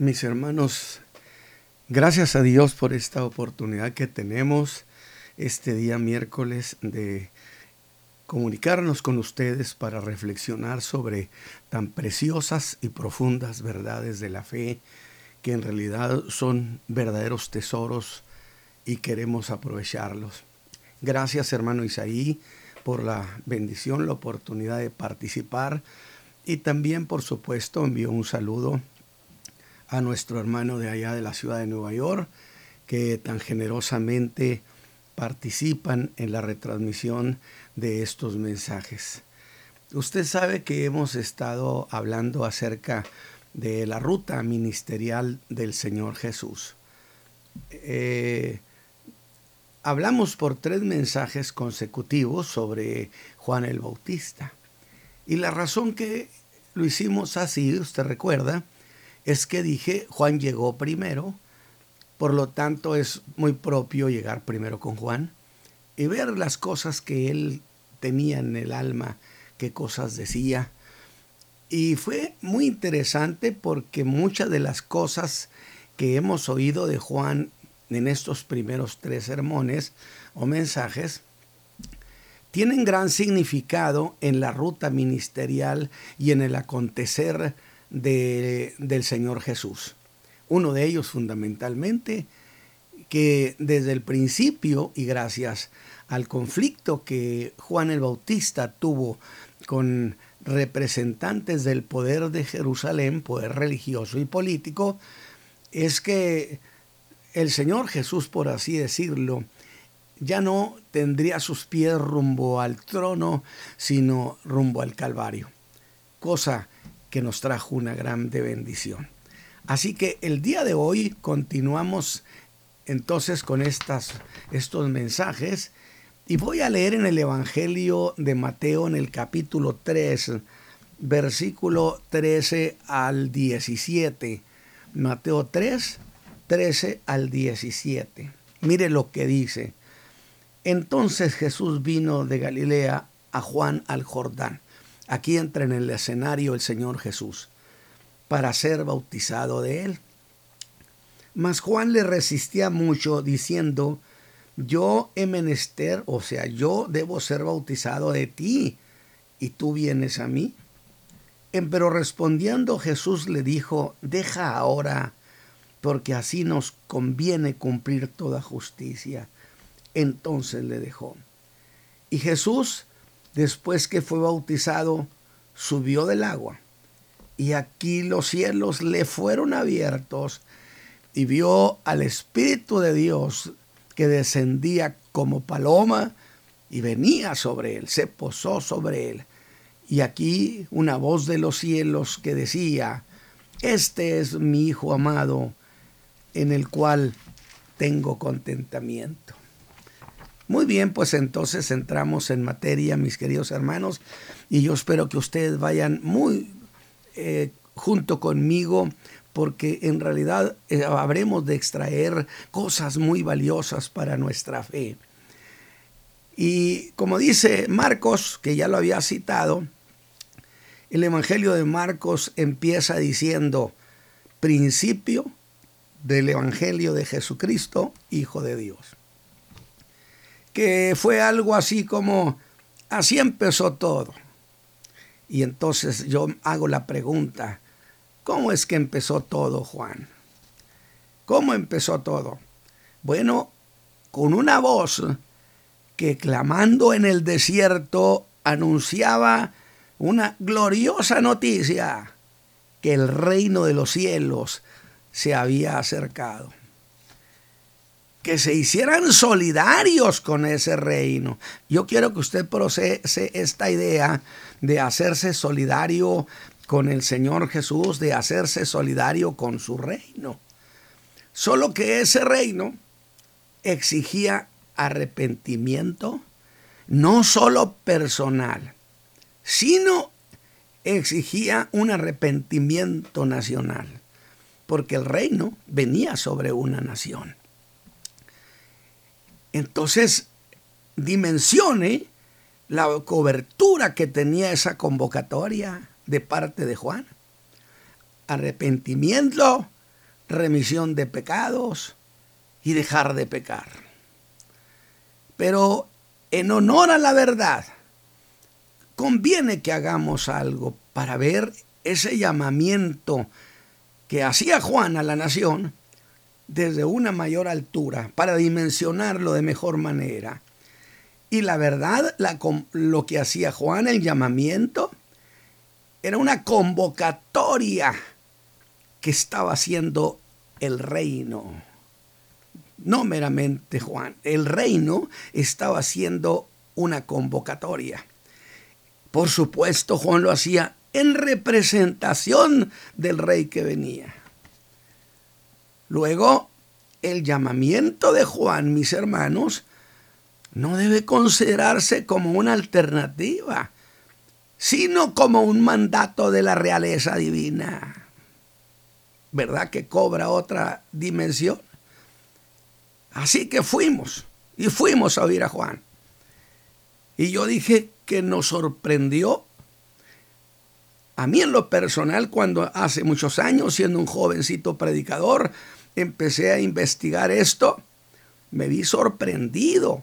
Mis hermanos, gracias a Dios por esta oportunidad que tenemos este día miércoles de comunicarnos con ustedes para reflexionar sobre tan preciosas y profundas verdades de la fe que en realidad son verdaderos tesoros y queremos aprovecharlos. Gracias hermano Isaí por la bendición, la oportunidad de participar y también por supuesto envío un saludo a nuestro hermano de allá de la ciudad de Nueva York que tan generosamente participan en la retransmisión de estos mensajes. Usted sabe que hemos estado hablando acerca de la ruta ministerial del Señor Jesús. Eh, hablamos por tres mensajes consecutivos sobre Juan el Bautista. Y la razón que lo hicimos así, usted recuerda, es que dije Juan llegó primero, por lo tanto es muy propio llegar primero con Juan y ver las cosas que él tenía en el alma, qué cosas decía. Y fue muy interesante porque muchas de las cosas que hemos oído de Juan en estos primeros tres sermones o mensajes tienen gran significado en la ruta ministerial y en el acontecer de, del Señor Jesús. Uno de ellos fundamentalmente que desde el principio y gracias al conflicto que Juan el Bautista tuvo con representantes del poder de Jerusalén, poder religioso y político, es que el Señor Jesús, por así decirlo, ya no tendría sus pies rumbo al trono, sino rumbo al Calvario, cosa que nos trajo una grande bendición. Así que el día de hoy continuamos entonces con estas, estos mensajes y voy a leer en el Evangelio de Mateo en el capítulo 3, versículo 13 al 17. Mateo 3, 13 al 17. Mire lo que dice. Entonces Jesús vino de Galilea a Juan al Jordán. Aquí entra en el escenario el Señor Jesús para ser bautizado de él. Mas Juan le resistía mucho diciendo, yo he menester, o sea, yo debo ser bautizado de ti, y tú vienes a mí. Pero respondiendo Jesús le dijo, deja ahora, porque así nos conviene cumplir toda justicia. Entonces le dejó. Y Jesús, después que fue bautizado, subió del agua. Y aquí los cielos le fueron abiertos y vio al Espíritu de Dios que descendía como paloma y venía sobre él, se posó sobre él. Y aquí una voz de los cielos que decía, este es mi Hijo amado, en el cual tengo contentamiento. Muy bien, pues entonces entramos en materia, mis queridos hermanos, y yo espero que ustedes vayan muy eh, junto conmigo porque en realidad eh, habremos de extraer cosas muy valiosas para nuestra fe. Y como dice Marcos, que ya lo había citado, el Evangelio de Marcos empieza diciendo, principio del Evangelio de Jesucristo, Hijo de Dios. Que fue algo así como, así empezó todo. Y entonces yo hago la pregunta, ¿Cómo es que empezó todo, Juan? ¿Cómo empezó todo? Bueno, con una voz que clamando en el desierto anunciaba una gloriosa noticia, que el reino de los cielos se había acercado. Que se hicieran solidarios con ese reino. Yo quiero que usted procese esta idea de hacerse solidario con el Señor Jesús de hacerse solidario con su reino. Solo que ese reino exigía arrepentimiento, no solo personal, sino exigía un arrepentimiento nacional, porque el reino venía sobre una nación. Entonces, dimensione la cobertura que tenía esa convocatoria de parte de Juan. Arrepentimiento remisión de pecados y dejar de pecar. Pero en honor a la verdad, conviene que hagamos algo para ver ese llamamiento que hacía Juan a la nación desde una mayor altura, para dimensionarlo de mejor manera. Y la verdad, lo que hacía Juan, el llamamiento, era una convocatoria que estaba haciendo el reino. No meramente Juan, el reino estaba haciendo una convocatoria. Por supuesto, Juan lo hacía en representación del rey que venía. Luego, el llamamiento de Juan, mis hermanos, no debe considerarse como una alternativa, sino como un mandato de la realeza divina. ¿Verdad que cobra otra dimensión? Así que fuimos, y fuimos a oír a Juan. Y yo dije que nos sorprendió a mí en lo personal, cuando hace muchos años, siendo un jovencito predicador, empecé a investigar esto, me vi sorprendido,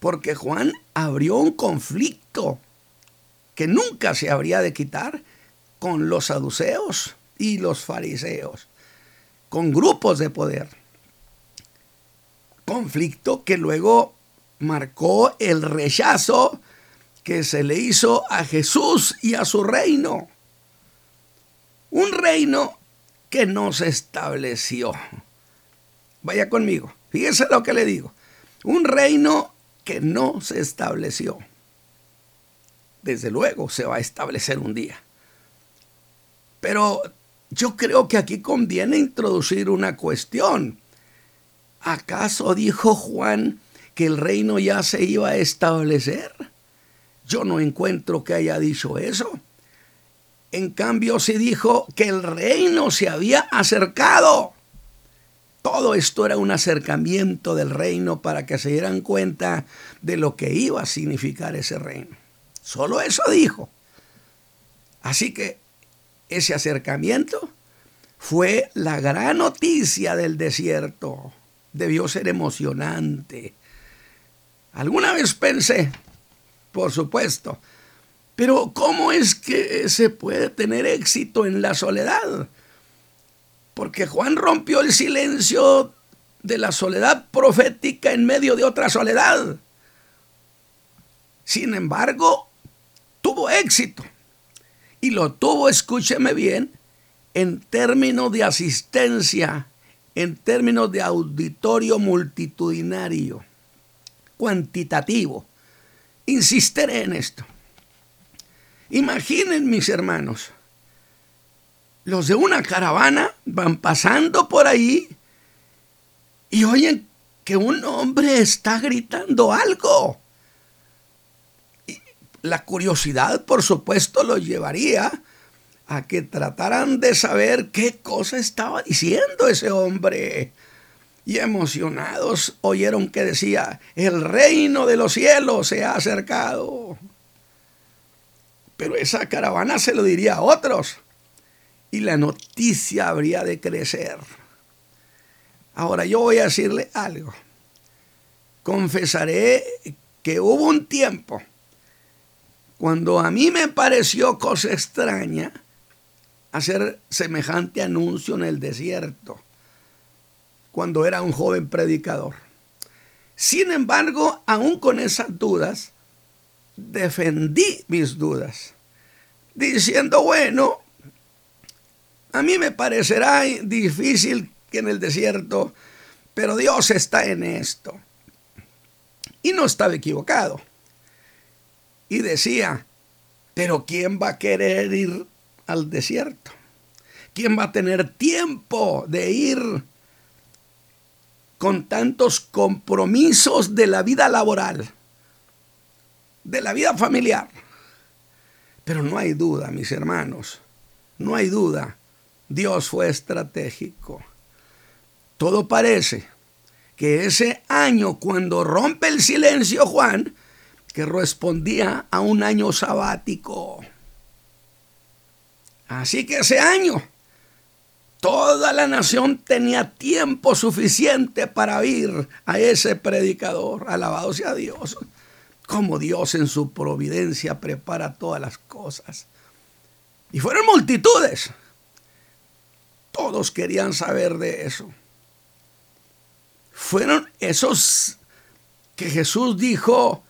porque Juan abrió un conflicto que nunca se habría de quitar con los saduceos y los fariseos, con grupos de poder. Conflicto que luego marcó el rechazo que se le hizo a Jesús y a su reino. Un reino que no se estableció. Vaya conmigo, fíjese lo que le digo. Un reino que no se estableció. Desde luego se va a establecer un día. Pero yo creo que aquí conviene introducir una cuestión. ¿Acaso dijo Juan que el reino ya se iba a establecer? Yo no encuentro que haya dicho eso. En cambio, se dijo que el reino se había acercado. Todo esto era un acercamiento del reino para que se dieran cuenta de lo que iba a significar ese reino. Solo eso dijo. Así que ese acercamiento fue la gran noticia del desierto. Debió ser emocionante. Alguna vez pensé, por supuesto. Pero ¿cómo es que se puede tener éxito en la soledad? Porque Juan rompió el silencio de la soledad profética en medio de otra soledad. Sin embargo, tuvo éxito. Y lo tuvo, escúcheme bien, en términos de asistencia, en términos de auditorio multitudinario, cuantitativo. Insistiré en esto. Imaginen mis hermanos, los de una caravana van pasando por ahí y oyen que un hombre está gritando algo. La curiosidad, por supuesto, los llevaría a que trataran de saber qué cosa estaba diciendo ese hombre y emocionados oyeron que decía, el reino de los cielos se ha acercado. Pero esa caravana se lo diría a otros y la noticia habría de crecer. Ahora yo voy a decirle algo. Confesaré que hubo un tiempo cuando a mí me pareció cosa extraña hacer semejante anuncio en el desierto cuando era un joven predicador. Sin embargo, aún con esas dudas, defendí mis dudas, diciendo, bueno, a mí me parecerá difícil que en el desierto, pero Dios está en esto. Y no estaba equivocado. Y decía, pero ¿quién va a querer ir al desierto? ¿Quién va a tener tiempo de ir con tantos compromisos de la vida laboral, de la vida familiar. Pero no hay duda, mis hermanos, no hay duda, Dios fue estratégico. Todo parece que ese año, cuando rompe el silencio Juan, que respondía a un año sabático. Así que ese año Toda la nación tenía tiempo suficiente para oír a ese predicador. Alabado sea Dios. Como Dios en su providencia prepara todas las cosas. Y fueron multitudes. Todos querían saber de eso. Fueron esos que Jesús dijo,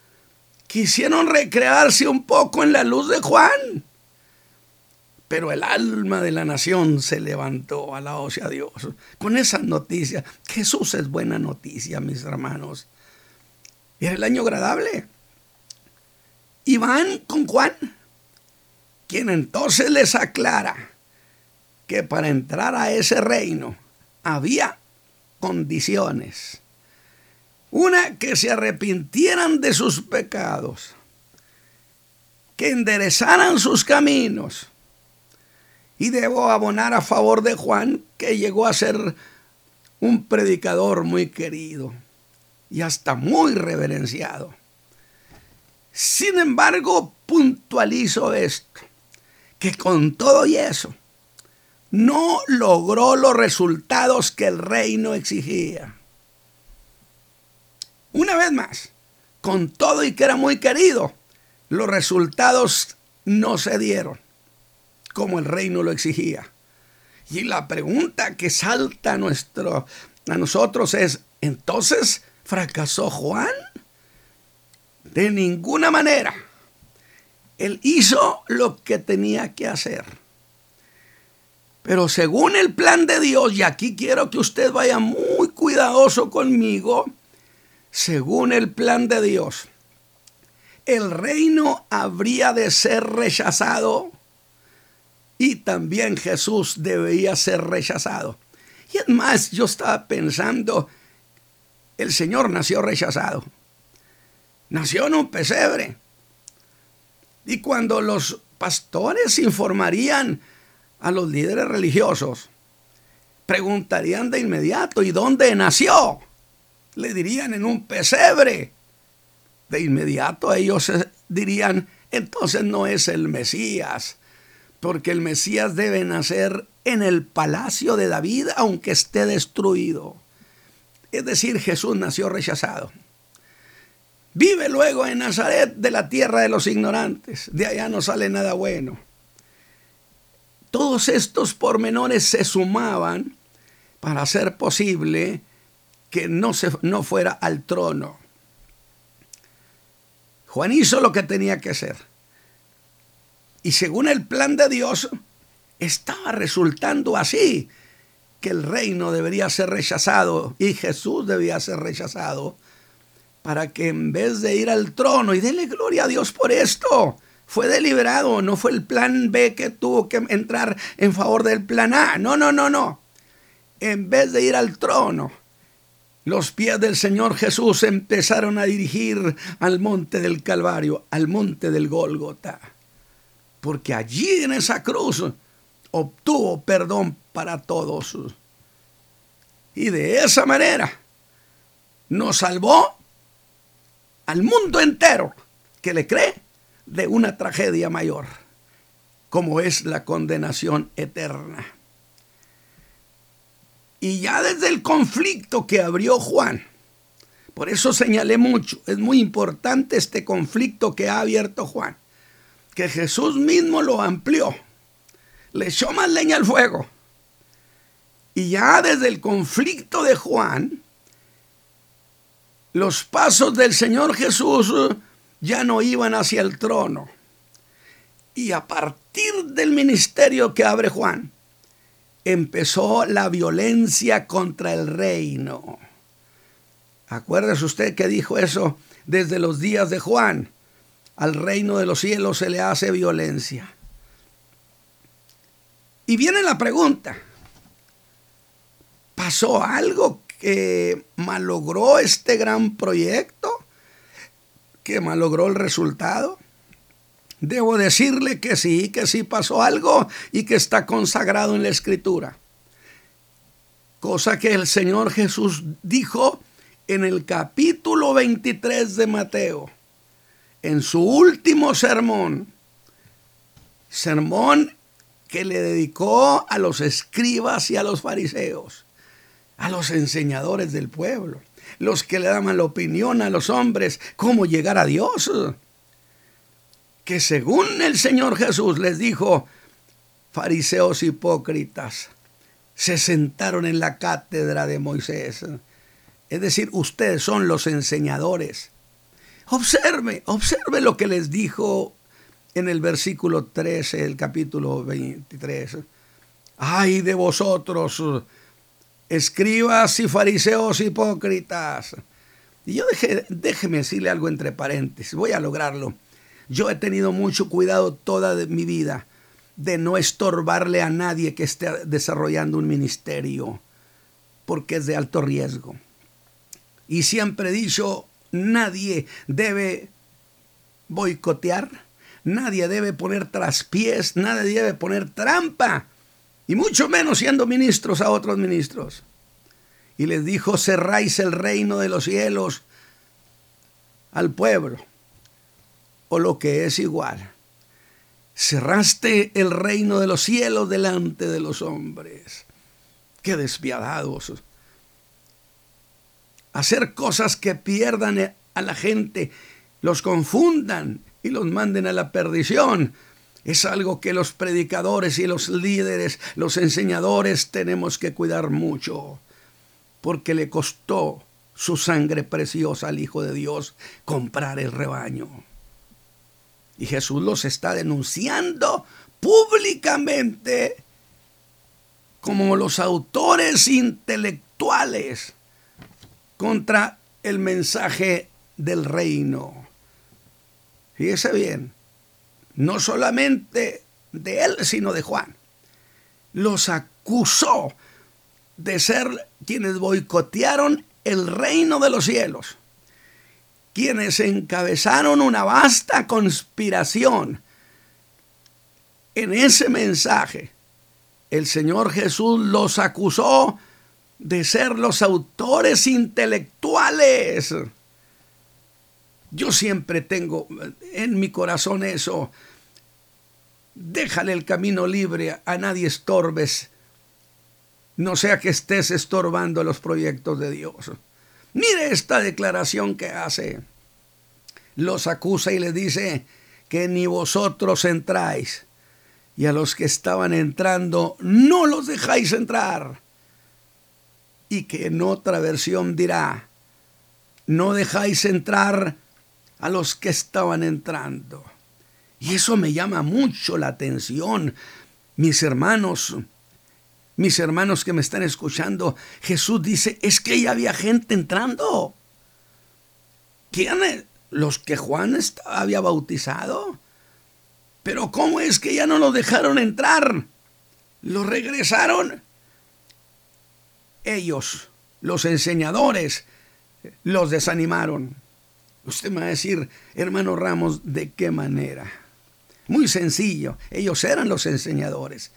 quisieron recrearse un poco en la luz de Juan. Pero el alma de la nación se levantó, a la a Dios, con esa noticia. Jesús es buena noticia, mis hermanos. Era el año agradable. Y van con Juan, quien entonces les aclara que para entrar a ese reino había condiciones. Una, que se arrepintieran de sus pecados, que enderezaran sus caminos y debo abonar a favor de Juan, que llegó a ser un predicador muy querido y hasta muy reverenciado. Sin embargo, puntualizo esto, que con todo y eso, no logró los resultados que el reino exigía. Una vez más, con todo y que era muy querido, los resultados no se dieron como el reino lo exigía. Y la pregunta que salta a, nuestro, a nosotros es, ¿entonces fracasó Juan? De ninguna manera. Él hizo lo que tenía que hacer. Pero según el plan de Dios, y aquí quiero que usted vaya muy cuidadoso conmigo, según el plan de Dios, el reino habría de ser rechazado y también Jesús debía ser rechazado. Y es más, yo estaba pensando, el Señor nació rechazado. Nació en un pesebre. Y cuando los pastores informarían a los líderes religiosos, preguntarían de inmediato, ¿y dónde nació? Le dirían en un pesebre. De inmediato ellos dirían, entonces no es el Mesías, porque el Mesías debe nacer en el palacio de David aunque esté destruido. Es decir, Jesús nació rechazado. Vive luego en Nazaret de la tierra de los ignorantes. De allá no sale nada bueno. Todos estos pormenores se sumaban para hacer posible que no, se, no fuera al trono. Juan hizo lo que tenía que hacer. Y según el plan de Dios, estaba resultando así, que el reino debería ser rechazado y Jesús debía ser rechazado, para que en vez de ir al trono, y dele gloria a Dios por esto, fue deliberado, no fue el plan B que tuvo que entrar en favor del plan A, no, no, no, no. En vez de ir al trono, los pies del Señor Jesús empezaron a dirigir al monte del Calvario, al monte del Gólgota porque allí en esa cruz obtuvo perdón para todos. Y de esa manera nos salvó al mundo entero que le cree de una tragedia mayor, como es la condenación eterna. Y ya desde el conflicto que abrió Juan, por eso señalé mucho, es muy importante este conflicto que ha abierto Juan que Jesús mismo lo amplió. Le echó más leña al fuego. Y ya desde el conflicto de Juan, los pasos del Señor Jesús ya no iban hacia el trono. Y a partir del ministerio que abre Juan, empezó la violencia contra el reino. Acuérdese usted que dijo eso desde los días de Juan al reino de los cielos se le hace violencia. Y viene la pregunta, ¿pasó algo que malogró este gran proyecto? ¿Que malogró el resultado? Debo decirle que sí, que sí pasó algo y que está consagrado en la escritura. Cosa que el Señor Jesús dijo en el capítulo 23 de Mateo en su último sermón, sermón que le dedicó a los escribas y a los fariseos, a los enseñadores del pueblo, los que le daban la opinión a los hombres cómo llegar a Dios. Que según el Señor Jesús les dijo, fariseos hipócritas, se sentaron en la cátedra de Moisés. Es decir, ustedes son los enseñadores. Observe, observe lo que les dijo en el versículo 13 del capítulo 23. Ay de vosotros, escribas y fariseos hipócritas. Y yo déjeme decirle algo entre paréntesis, voy a lograrlo. Yo he tenido mucho cuidado toda mi vida de no estorbarle a nadie que esté desarrollando un ministerio, porque es de alto riesgo. Y siempre he dicho, nadie debe boicotear, nadie debe poner traspiés, nadie debe poner trampa, y mucho menos siendo ministros a otros ministros. Y les dijo, cerráis el reino de los cielos al pueblo, o lo que es igual. Cerraste el reino de los cielos delante de los hombres. Qué despiadados. Hacer cosas que pierdan a la gente, los confundan y los manden a la perdición. Es algo que los predicadores y los líderes, los enseñadores tenemos que cuidar mucho, porque le costó su sangre preciosa al Hijo de Dios comprar el rebaño. Y Jesús los está denunciando públicamente como los autores intelectuales contra el mensaje del reino. Fíjese bien, no solamente de él, sino de Juan. Los acusó de ser quienes boicotearon el reino de los cielos, quienes encabezaron una vasta conspiración. En ese mensaje, el Señor Jesús los acusó de ser los autores intelectuales yo siempre tengo en mi corazón eso. Déjale el camino libre, a nadie estorbes. No sea que estés estorbando los proyectos de Dios. Mire esta declaración que hace. Los acusa y le dice que ni vosotros entráis. Y a los que estaban entrando, no los dejáis entrar. Y que en otra versión dirá, no dejáis entrar a los que estaban entrando. Y eso me llama mucho la atención. Mis hermanos, mis hermanos que me están escuchando, Jesús dice, es que ya había gente entrando. ¿Quiénes? Los que Juan había bautizado. Pero ¿cómo es que ya no los dejaron entrar? ¿Los regresaron? Ellos, los enseñadores, los desanimaron. Usted me va a decir, hermano Ramos, ¿de qué manera? Muy sencillo, ellos eran los enseñadores.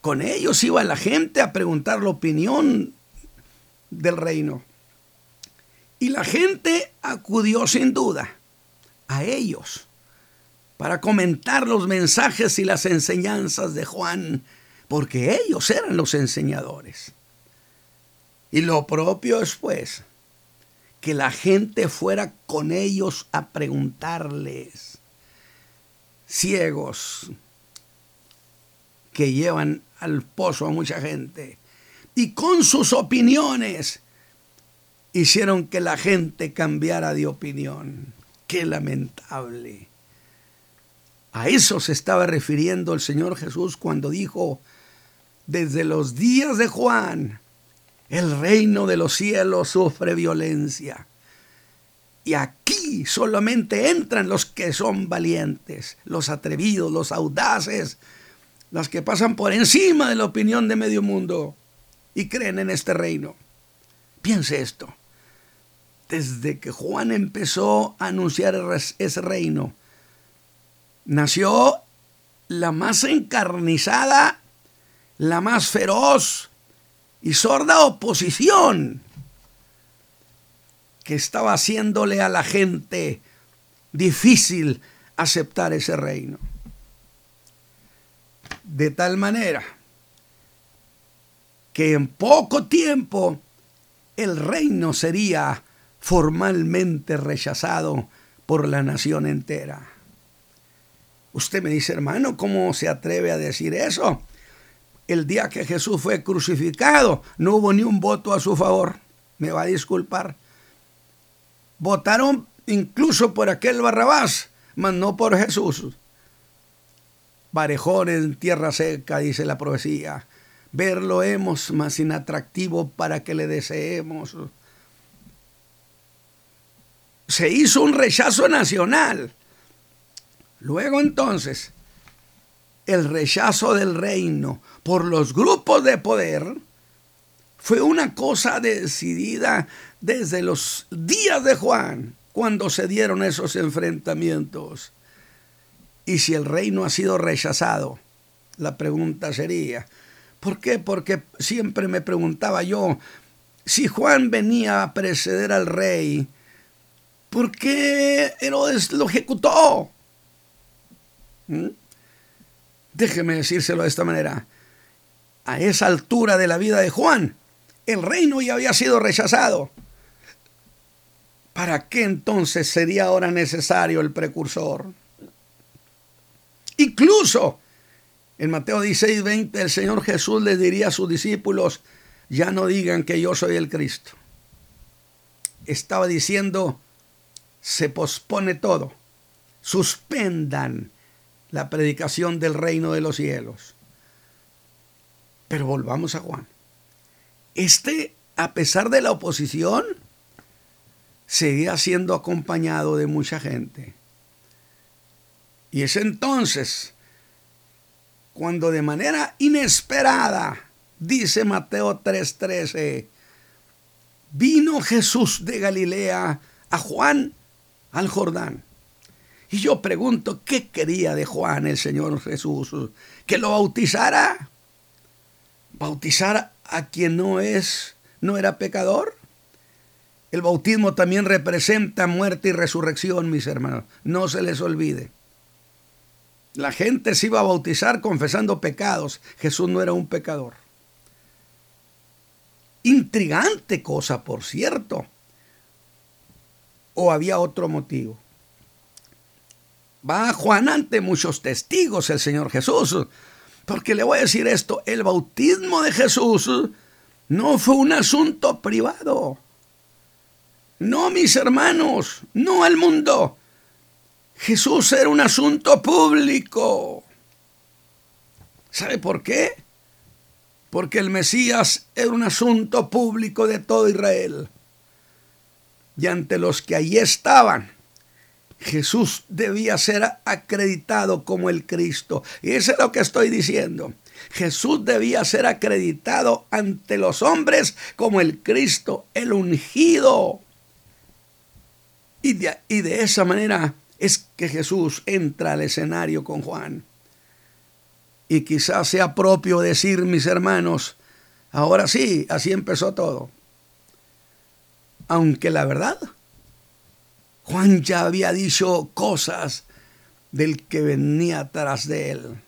Con ellos iba la gente a preguntar la opinión del reino. Y la gente acudió sin duda a ellos para comentar los mensajes y las enseñanzas de Juan, porque ellos eran los enseñadores. Y lo propio después que la gente fuera con ellos a preguntarles. Ciegos que llevan al pozo a mucha gente. Y con sus opiniones hicieron que la gente cambiara de opinión. Qué lamentable. A eso se estaba refiriendo el Señor Jesús cuando dijo, desde los días de Juan, el reino de los cielos sufre violencia. Y aquí solamente entran los que son valientes, los atrevidos, los audaces, los que pasan por encima de la opinión de medio mundo y creen en este reino. Piense esto. Desde que Juan empezó a anunciar ese reino, nació la más encarnizada, la más feroz, y sorda oposición que estaba haciéndole a la gente difícil aceptar ese reino. de tal manera que en poco tiempo el reino sería formalmente rechazado por la nación entera. Usted me dice, hermano, ¿cómo se atreve a decir eso? El día que Jesús fue crucificado, no hubo ni un voto a su favor. Me va a disculpar. Votaron incluso por aquel Barrabás, mas no por Jesús. Barejón en tierra seca, dice la profecía. Verlo hemos más inatractivo para que le deseemos. Se hizo un rechazo nacional. Luego entonces, el rechazo del reino por los grupos de poder fue una cosa decidida desde los días de Juan, cuando se dieron esos enfrentamientos. Y si el reino ha sido rechazado, la pregunta sería, ¿por qué? Porque siempre me preguntaba yo, si Juan venía a preceder al rey, ¿por qué Herodes lo ejecutó? ¿Mm? Déjeme decírselo de esta manera. A esa altura de la vida de Juan, el reino ya había sido rechazado. ¿Para qué entonces sería ahora necesario el precursor? Incluso en Mateo 16, 20 el Señor Jesús le diría a sus discípulos, ya no digan que yo soy el Cristo. Estaba diciendo, se pospone todo, suspendan la predicación del reino de los cielos. Pero volvamos a Juan. Este, a pesar de la oposición, seguía siendo acompañado de mucha gente. Y es entonces cuando de manera inesperada, dice Mateo 3:13, vino Jesús de Galilea a Juan al Jordán. Y yo pregunto, ¿qué quería de Juan el Señor Jesús? ¿Que lo bautizara? ¿Bautizar a quien no es, no era pecador? El bautismo también representa muerte y resurrección, mis hermanos. No se les olvide. La gente se iba a bautizar confesando pecados. Jesús no era un pecador. Intrigante cosa, por cierto. ¿O había otro motivo? Va Juan ante muchos testigos el Señor Jesús. Porque le voy a decir esto, el bautismo de Jesús no fue un asunto privado. No, mis hermanos, no al mundo. Jesús era un asunto público. ¿Sabe por qué? Porque el Mesías era un asunto público de todo Israel. Y ante los que allí estaban, Jesús debía ser acreditado como el Cristo. Y eso es lo que estoy diciendo. Jesús debía ser acreditado ante los hombres como el Cristo, el ungido. Y de, esa manera es que Jesús entra al escenario con Juan. Y quizás sea propio decir, mis hermanos, ahora sí, así empezó todo. Aunque la verdad, Juan ya había dicho cosas del que venía tras de él.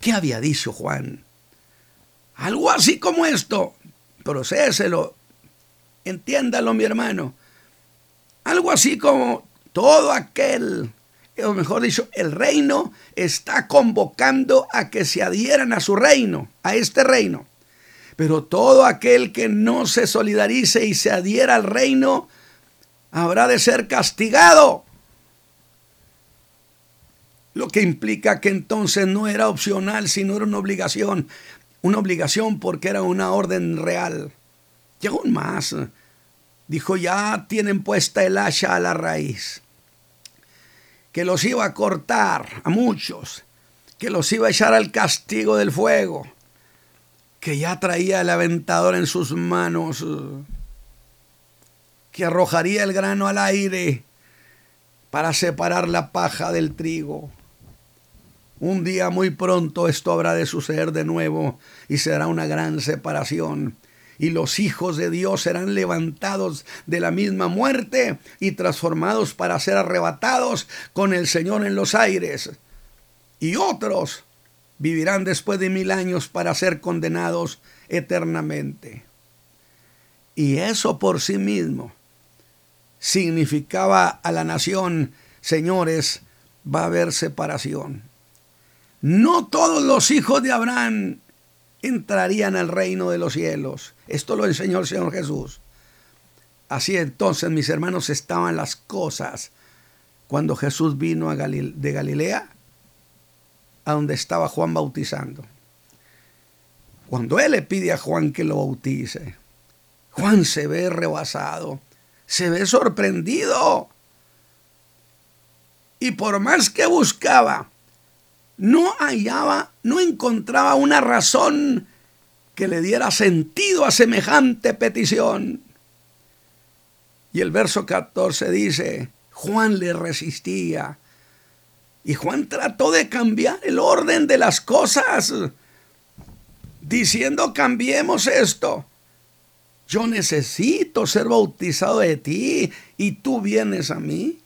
¿Qué había dicho Juan? Algo así como esto. Procéselo. Entiéndalo, mi hermano. Algo así como todo aquel, o mejor dicho, el reino está convocando a que se adhieran a su reino, a este reino. Pero todo aquel que no se solidarice y se adhiera al reino, habrá de ser castigado. Lo que implica que entonces no era opcional, sino era una obligación. Una obligación porque era una orden real. Y aún más, dijo, ya tienen puesta el hacha a la raíz que los iba a cortar a muchos, que los iba a echar al castigo del fuego, que ya traía el aventador en sus manos, que arrojaría el grano al aire para separar la paja del trigo. Un día muy pronto esto habrá de suceder de nuevo y será una gran separación y los hijos de Dios serán levantados de la misma muerte y transformados para ser arrebatados con el Señor en los aires. Y otros vivirán después de mil años para ser condenados eternamente. Y eso por sí mismo significaba a la nación, señores, va a haber separación. No todos los hijos de Abraham entrarían al reino de los cielos. Esto lo enseñó el Señor Jesús. Así entonces, mis hermanos, estaban las cosas cuando Jesús vino de Galilea a donde estaba Juan bautizando. Cuando él le pide a Juan que lo bautice, Juan se ve rebasado, se ve sorprendido. Y por más que buscaba, no hallaba, no encontraba una razón que le diera sentido a semejante petición. Y el verso 14 dice, Juan le resistía. Y Juan trató de cambiar el orden de las cosas, diciendo, cambiemos esto. Yo necesito ser bautizado de ti y tú vienes a mí.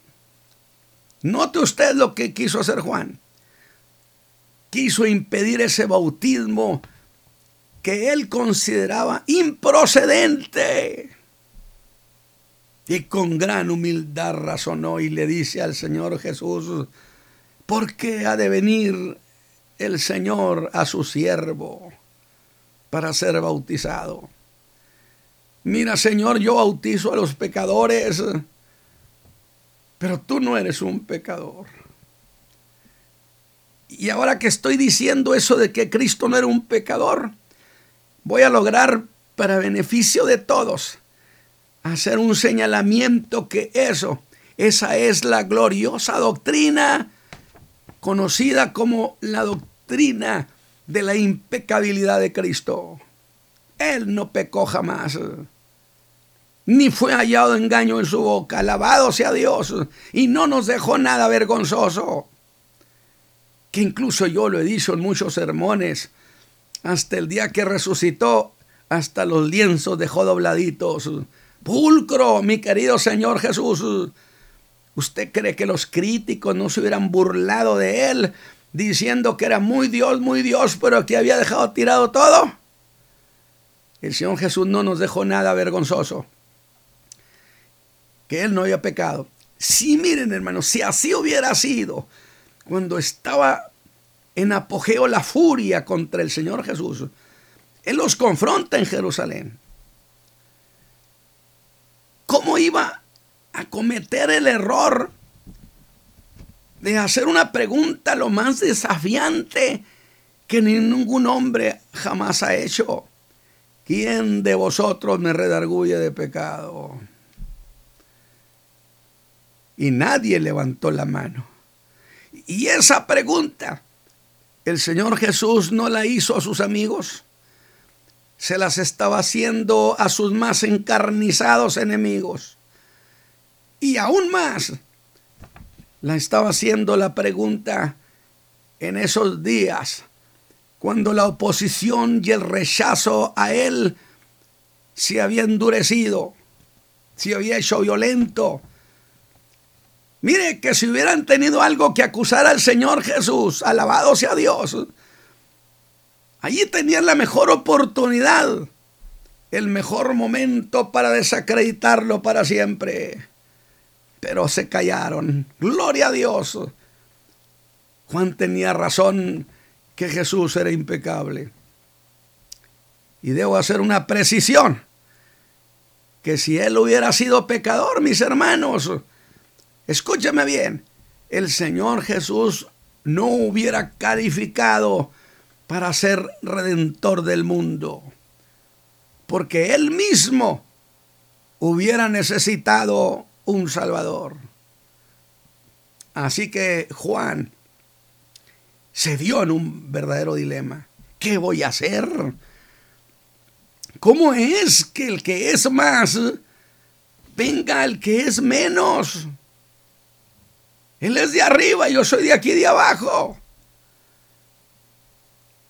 Note usted lo que quiso hacer Juan. Quiso impedir ese bautismo que él consideraba improcedente. Y con gran humildad razonó y le dice al Señor Jesús, ¿por qué ha de venir el Señor a su siervo para ser bautizado? Mira, Señor, yo bautizo a los pecadores, pero tú no eres un pecador. Y ahora que estoy diciendo eso de que Cristo no era un pecador, voy a lograr para beneficio de todos hacer un señalamiento que eso, esa es la gloriosa doctrina conocida como la doctrina de la impecabilidad de Cristo. Él no pecó jamás ni fue hallado engaño en su boca. Alabado sea Dios. Y no nos dejó nada vergonzoso. Que incluso yo lo he dicho en muchos sermones. Hasta el día que resucitó, hasta los lienzos dejó dobladitos. Pulcro, mi querido Señor Jesús. ¿Usted cree que los críticos no se hubieran burlado de él diciendo que era muy Dios, muy Dios, pero que había dejado tirado todo? El Señor Jesús no nos dejó nada vergonzoso que él no había pecado. Si miren, hermanos, si así hubiera sido, cuando estaba en apogeo la furia contra el Señor Jesús, él los confronta en Jerusalén. ¿Cómo iba a cometer el error de hacer una pregunta lo más desafiante que ningún hombre jamás ha hecho? ¿Quién de vosotros me redarguye de pecado? y nadie levantó la mano. Y esa pregunta, el Señor Jesús no la hizo a sus amigos, se las estaba haciendo a sus más encarnizados enemigos. Y aún más, la estaba haciendo la pregunta en esos días, cuando la oposición y el rechazo a él se había endurecido, se había hecho violento, Mire que si hubieran tenido algo que acusar al Señor Jesús, alabado sea Dios, allí tenían la mejor oportunidad, el mejor momento para desacreditarlo para siempre. Pero se callaron. Gloria a Dios. Juan tenía razón que Jesús era impecable. Y debo hacer una precisión, que si él hubiera sido pecador, mis hermanos, Escúchame bien, el Señor Jesús no hubiera calificado para ser redentor del mundo, porque Él mismo hubiera necesitado un Salvador. Así que Juan se dio en un verdadero dilema. ¿Qué voy a hacer? ¿Cómo es que el que es más venga al que es menos? Él es de arriba, yo soy de aquí de abajo.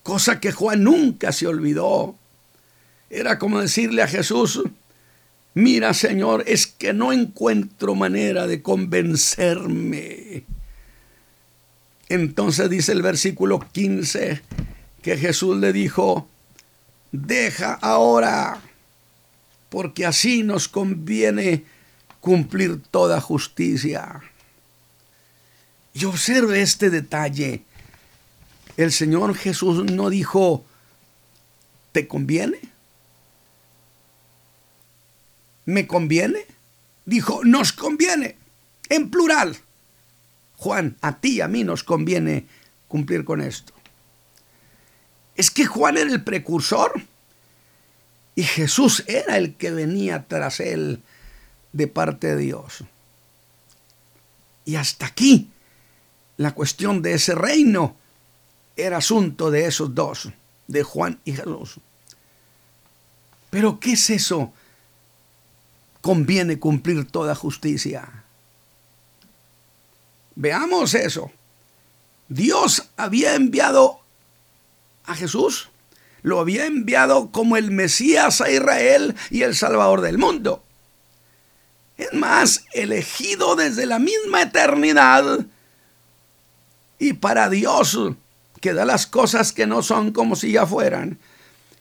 Cosa que Juan nunca se olvidó. Era como decirle a Jesús, mira Señor, es que no encuentro manera de convencerme. Entonces dice el versículo 15 que Jesús le dijo, deja ahora, porque así nos conviene cumplir toda justicia. Y observe este detalle. El Señor Jesús no dijo, ¿te conviene? ¿Me conviene? Dijo, nos conviene, en plural. Juan, a ti y a mí nos conviene cumplir con esto. Es que Juan era el precursor y Jesús era el que venía tras él de parte de Dios. Y hasta aquí la cuestión de ese reino era asunto de esos dos, de Juan y Jesús. Pero ¿qué es eso? Conviene cumplir toda justicia. Veamos eso. Dios había enviado a Jesús, lo había enviado como el Mesías a Israel y el Salvador del mundo. Es más, elegido desde la misma eternidad y para Dios, que da las cosas que no son como si ya fueran.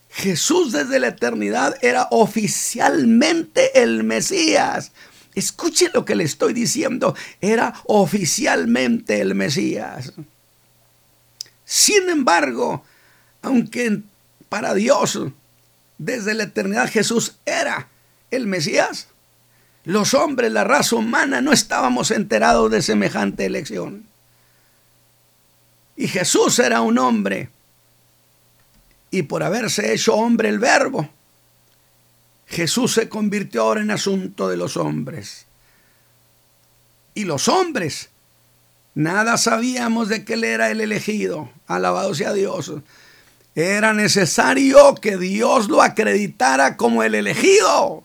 Jesús desde la eternidad era oficialmente el Mesías. Escuche lo que le estoy diciendo. Era oficialmente el Mesías. Sin embargo, aunque para Dios desde la eternidad Jesús era el Mesías, los hombres, la raza humana, no estábamos enterados de semejante elección. Y Jesús era un hombre. Y por haberse hecho hombre el verbo, Jesús se convirtió ahora en asunto de los hombres. Y los hombres, nada sabíamos de que él era el elegido. Alabado sea Dios. Era necesario que Dios lo acreditara como el elegido.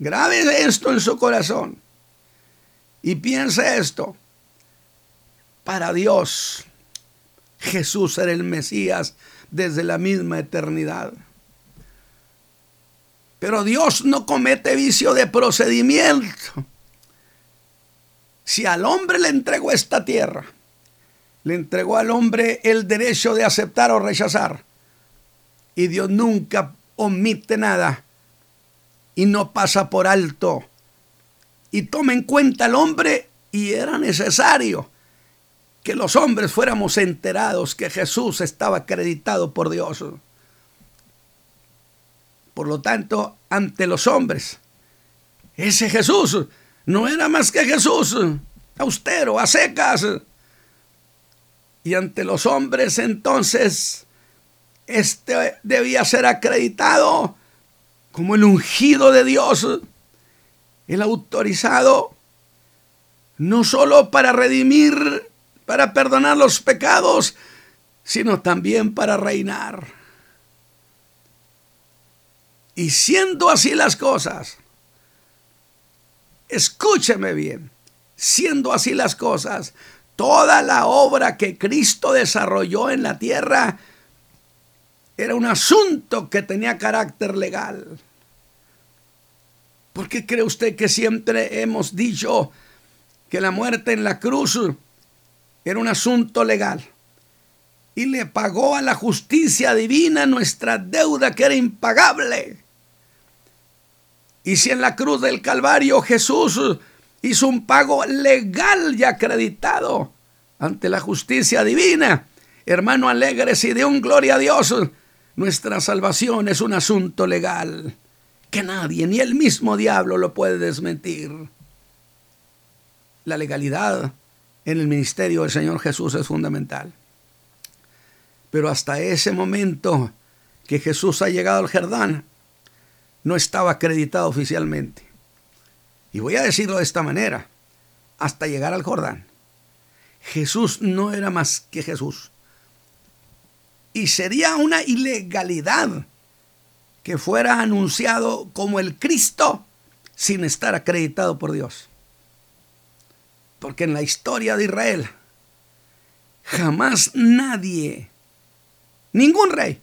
Grabe esto en su corazón y piense esto. Para Dios, Jesús era el Mesías desde la misma eternidad. Pero Dios no comete vicio de procedimiento. Si al hombre le entregó esta tierra, le entregó al hombre el derecho de aceptar o rechazar. Y Dios nunca omite nada y no pasa por alto. Y toma en cuenta al hombre y era necesario que los hombres fuéramos enterados que Jesús estaba acreditado por Dios. Por lo tanto, ante los hombres, ese Jesús no era más que Jesús, austero, a secas. Y ante los hombres entonces, este debía ser acreditado como el ungido de Dios, el autorizado, no solo para redimir, para perdonar los pecados, sino también para reinar. Y siendo así las cosas, escúcheme bien, siendo así las cosas, toda la obra que Cristo desarrolló en la tierra era un asunto que tenía carácter legal. ¿Por qué cree usted que siempre hemos dicho que la muerte en la cruz era un asunto legal? Y le pagó a la justicia divina nuestra deuda que era impagable. Y si en la cruz del Calvario Jesús hizo un pago legal y acreditado ante la justicia divina, hermano alegres y de un gloria a Dios, nuestra salvación es un asunto legal que nadie, ni el mismo diablo, lo puede desmentir. La legalidad en el ministerio del Señor Jesús es fundamental. Pero hasta ese momento que Jesús ha llegado al Jordán, no estaba acreditado oficialmente. Y voy a decirlo de esta manera, hasta llegar al Jordán. Jesús no era más que Jesús. Y sería una ilegalidad que fuera anunciado como el Cristo sin estar acreditado por Dios. Porque en la historia de Israel jamás nadie, ningún rey,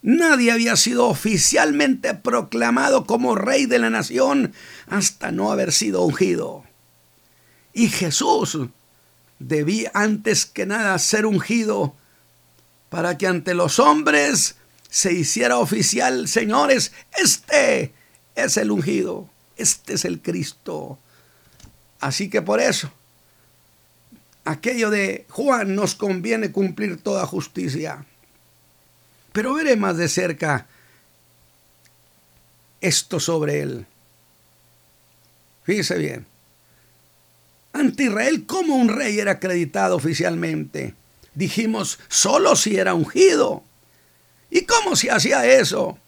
nadie había sido oficialmente proclamado como rey de la nación hasta no haber sido ungido. Y Jesús debía antes que nada ser ungido para que ante los hombres se hiciera oficial, señores, este es el ungido, este es el Cristo. Así que por eso, aquello de Juan nos conviene cumplir toda justicia. Pero veré más de cerca esto sobre él. Fíjese bien. Ante Israel, ¿cómo un rey era acreditado oficialmente? Dijimos, solo si era ungido. ¿Y cómo se hacía eso?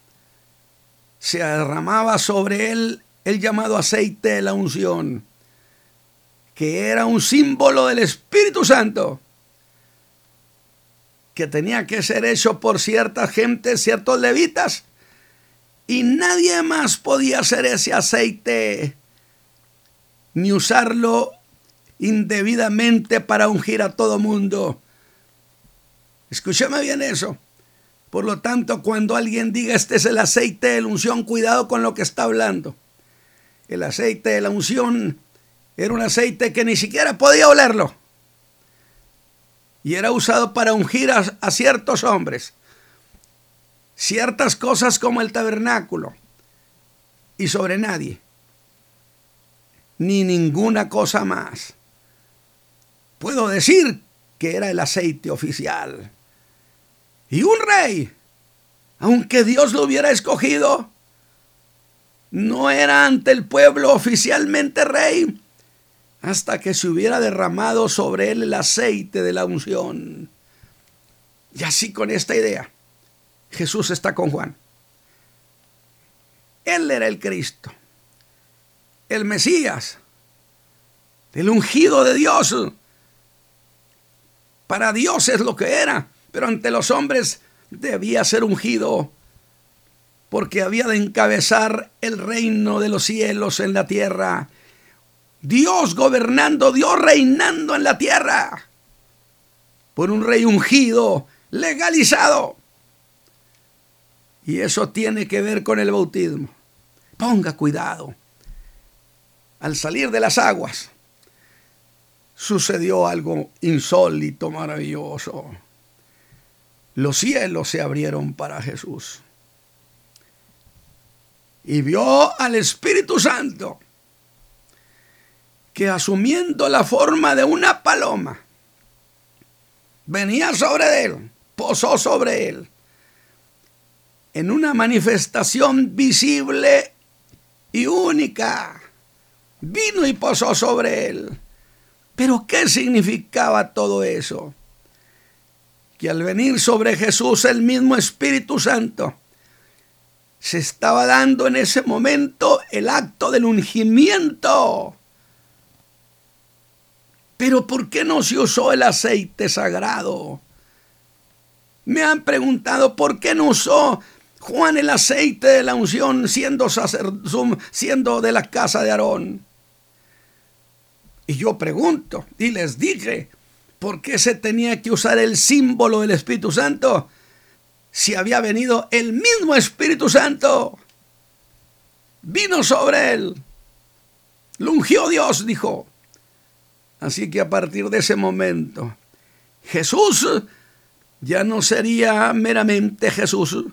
Se derramaba sobre él el llamado aceite de la unción, que era un símbolo del Espíritu Santo, que tenía que ser hecho por cierta gente, ciertos levitas, y nadie más podía hacer ese aceite ni usarlo indebidamente para ungir a todo mundo. Escúchame bien eso. Por lo tanto, cuando alguien diga este es el aceite de la unción, cuidado con lo que está hablando. El aceite de la unción era un aceite que ni siquiera podía olerlo. Y era usado para ungir a, a ciertos hombres. Ciertas cosas como el tabernáculo. Y sobre nadie. Ni ninguna cosa más. Puedo decir que era el aceite oficial. Y un rey, aunque Dios lo hubiera escogido, no era ante el pueblo oficialmente rey hasta que se hubiera derramado sobre él el aceite de la unción. Y así con esta idea, Jesús está con Juan. Él era el Cristo, el Mesías, el ungido de Dios. Para Dios es lo que era pero ante los hombres debía ser ungido, porque había de encabezar el reino de los cielos en la tierra. Dios gobernando, Dios reinando en la tierra, por un rey ungido, legalizado. Y eso tiene que ver con el bautismo. Ponga cuidado. Al salir de las aguas, sucedió algo insólito, maravilloso los cielos se abrieron para Jesús. Y vio al Espíritu Santo que asumiendo la forma de una paloma, venía sobre él, posó sobre él, en una manifestación visible y única. Vino y posó sobre él. Pero ¿qué significaba todo eso? que al venir sobre Jesús el mismo Espíritu Santo, se estaba dando en ese momento el acto del ungimiento. Pero ¿por qué no se usó el aceite sagrado? Me han preguntado por qué no usó Juan el aceite de la unción siendo, siendo de la casa de Aarón. Y yo pregunto y les dije, ¿Por qué se tenía que usar el símbolo del Espíritu Santo? Si había venido el mismo Espíritu Santo. Vino sobre él. Lo Dios, dijo. Así que a partir de ese momento, Jesús ya no sería meramente Jesús.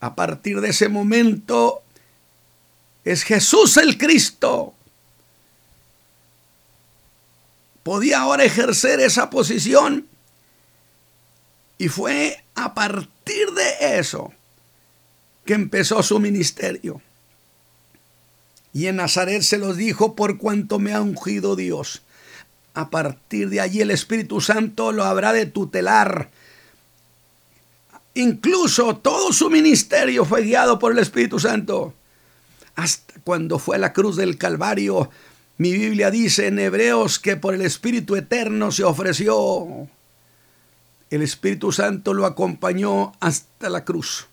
A partir de ese momento es Jesús el Cristo podía ahora ejercer esa posición. Y fue a partir de eso que empezó su ministerio. Y en Nazaret se los dijo por cuanto me ha ungido Dios. A partir de allí el Espíritu Santo lo habrá de tutelar. Incluso todo su ministerio fue guiado por el Espíritu Santo. Hasta cuando fue a la cruz del Calvario, mi Biblia dice en Hebreos que por el Espíritu Eterno se ofreció. El Espíritu Santo lo acompañó hasta la cruz.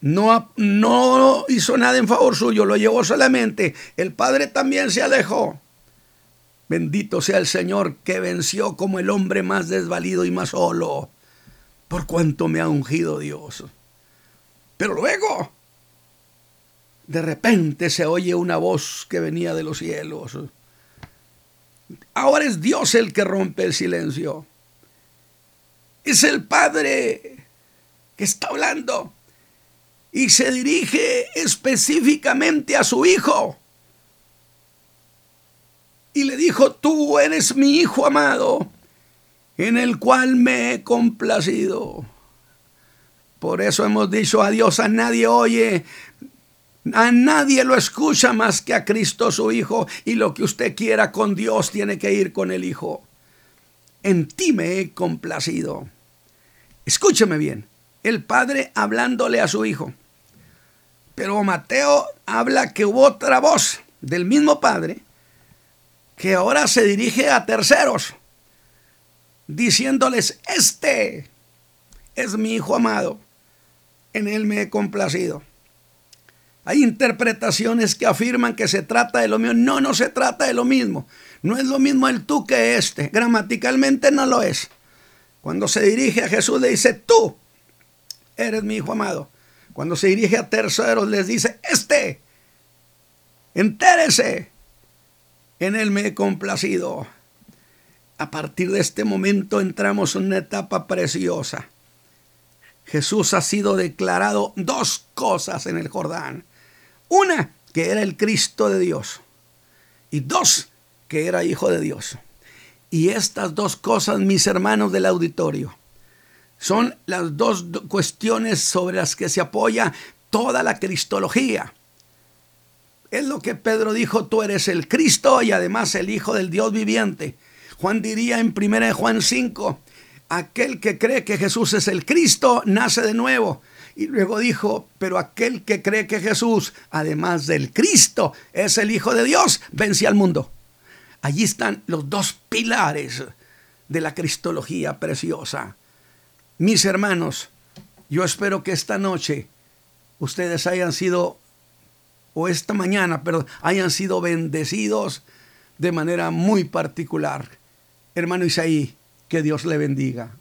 No, no hizo nada en favor suyo, lo llevó solamente. El Padre también se alejó. Bendito sea el Señor que venció como el hombre más desvalido y más solo, por cuanto me ha ungido Dios. Pero luego de repente se oye una voz que venía de los cielos. Ahora es Dios el que rompe el silencio. Es el Padre que está hablando y se dirige específicamente a su hijo. Y le dijo, tú eres mi hijo amado, en el cual me he complacido. Por eso hemos dicho a Dios, a nadie oye, a nadie lo escucha más que a Cristo su Hijo. Y lo que usted quiera con Dios tiene que ir con el Hijo. En ti me he complacido. Escúcheme bien, el Padre hablándole a su Hijo. Pero Mateo habla que hubo otra voz del mismo Padre que ahora se dirige a terceros, diciéndoles, este es mi Hijo amado, en él me he complacido. Hay interpretaciones que afirman que se trata de lo mismo. No, no se trata de lo mismo. No es lo mismo el tú que este. Gramaticalmente no lo es. Cuando se dirige a Jesús le dice, tú eres mi hijo amado. Cuando se dirige a terceros les dice, este, entérese, en él me he complacido. A partir de este momento entramos en una etapa preciosa. Jesús ha sido declarado dos cosas en el Jordán. Una, que era el Cristo de Dios. Y dos, que era hijo de Dios. Y estas dos cosas, mis hermanos del auditorio, son las dos cuestiones sobre las que se apoya toda la cristología. Es lo que Pedro dijo, tú eres el Cristo y además el Hijo del Dios viviente. Juan diría en 1 Juan 5, aquel que cree que Jesús es el Cristo nace de nuevo. Y luego dijo, pero aquel que cree que Jesús, además del Cristo, es el Hijo de Dios, vence al mundo. Allí están los dos pilares de la cristología preciosa. Mis hermanos, yo espero que esta noche ustedes hayan sido, o esta mañana, pero hayan sido bendecidos de manera muy particular. Hermano Isaí, que Dios le bendiga.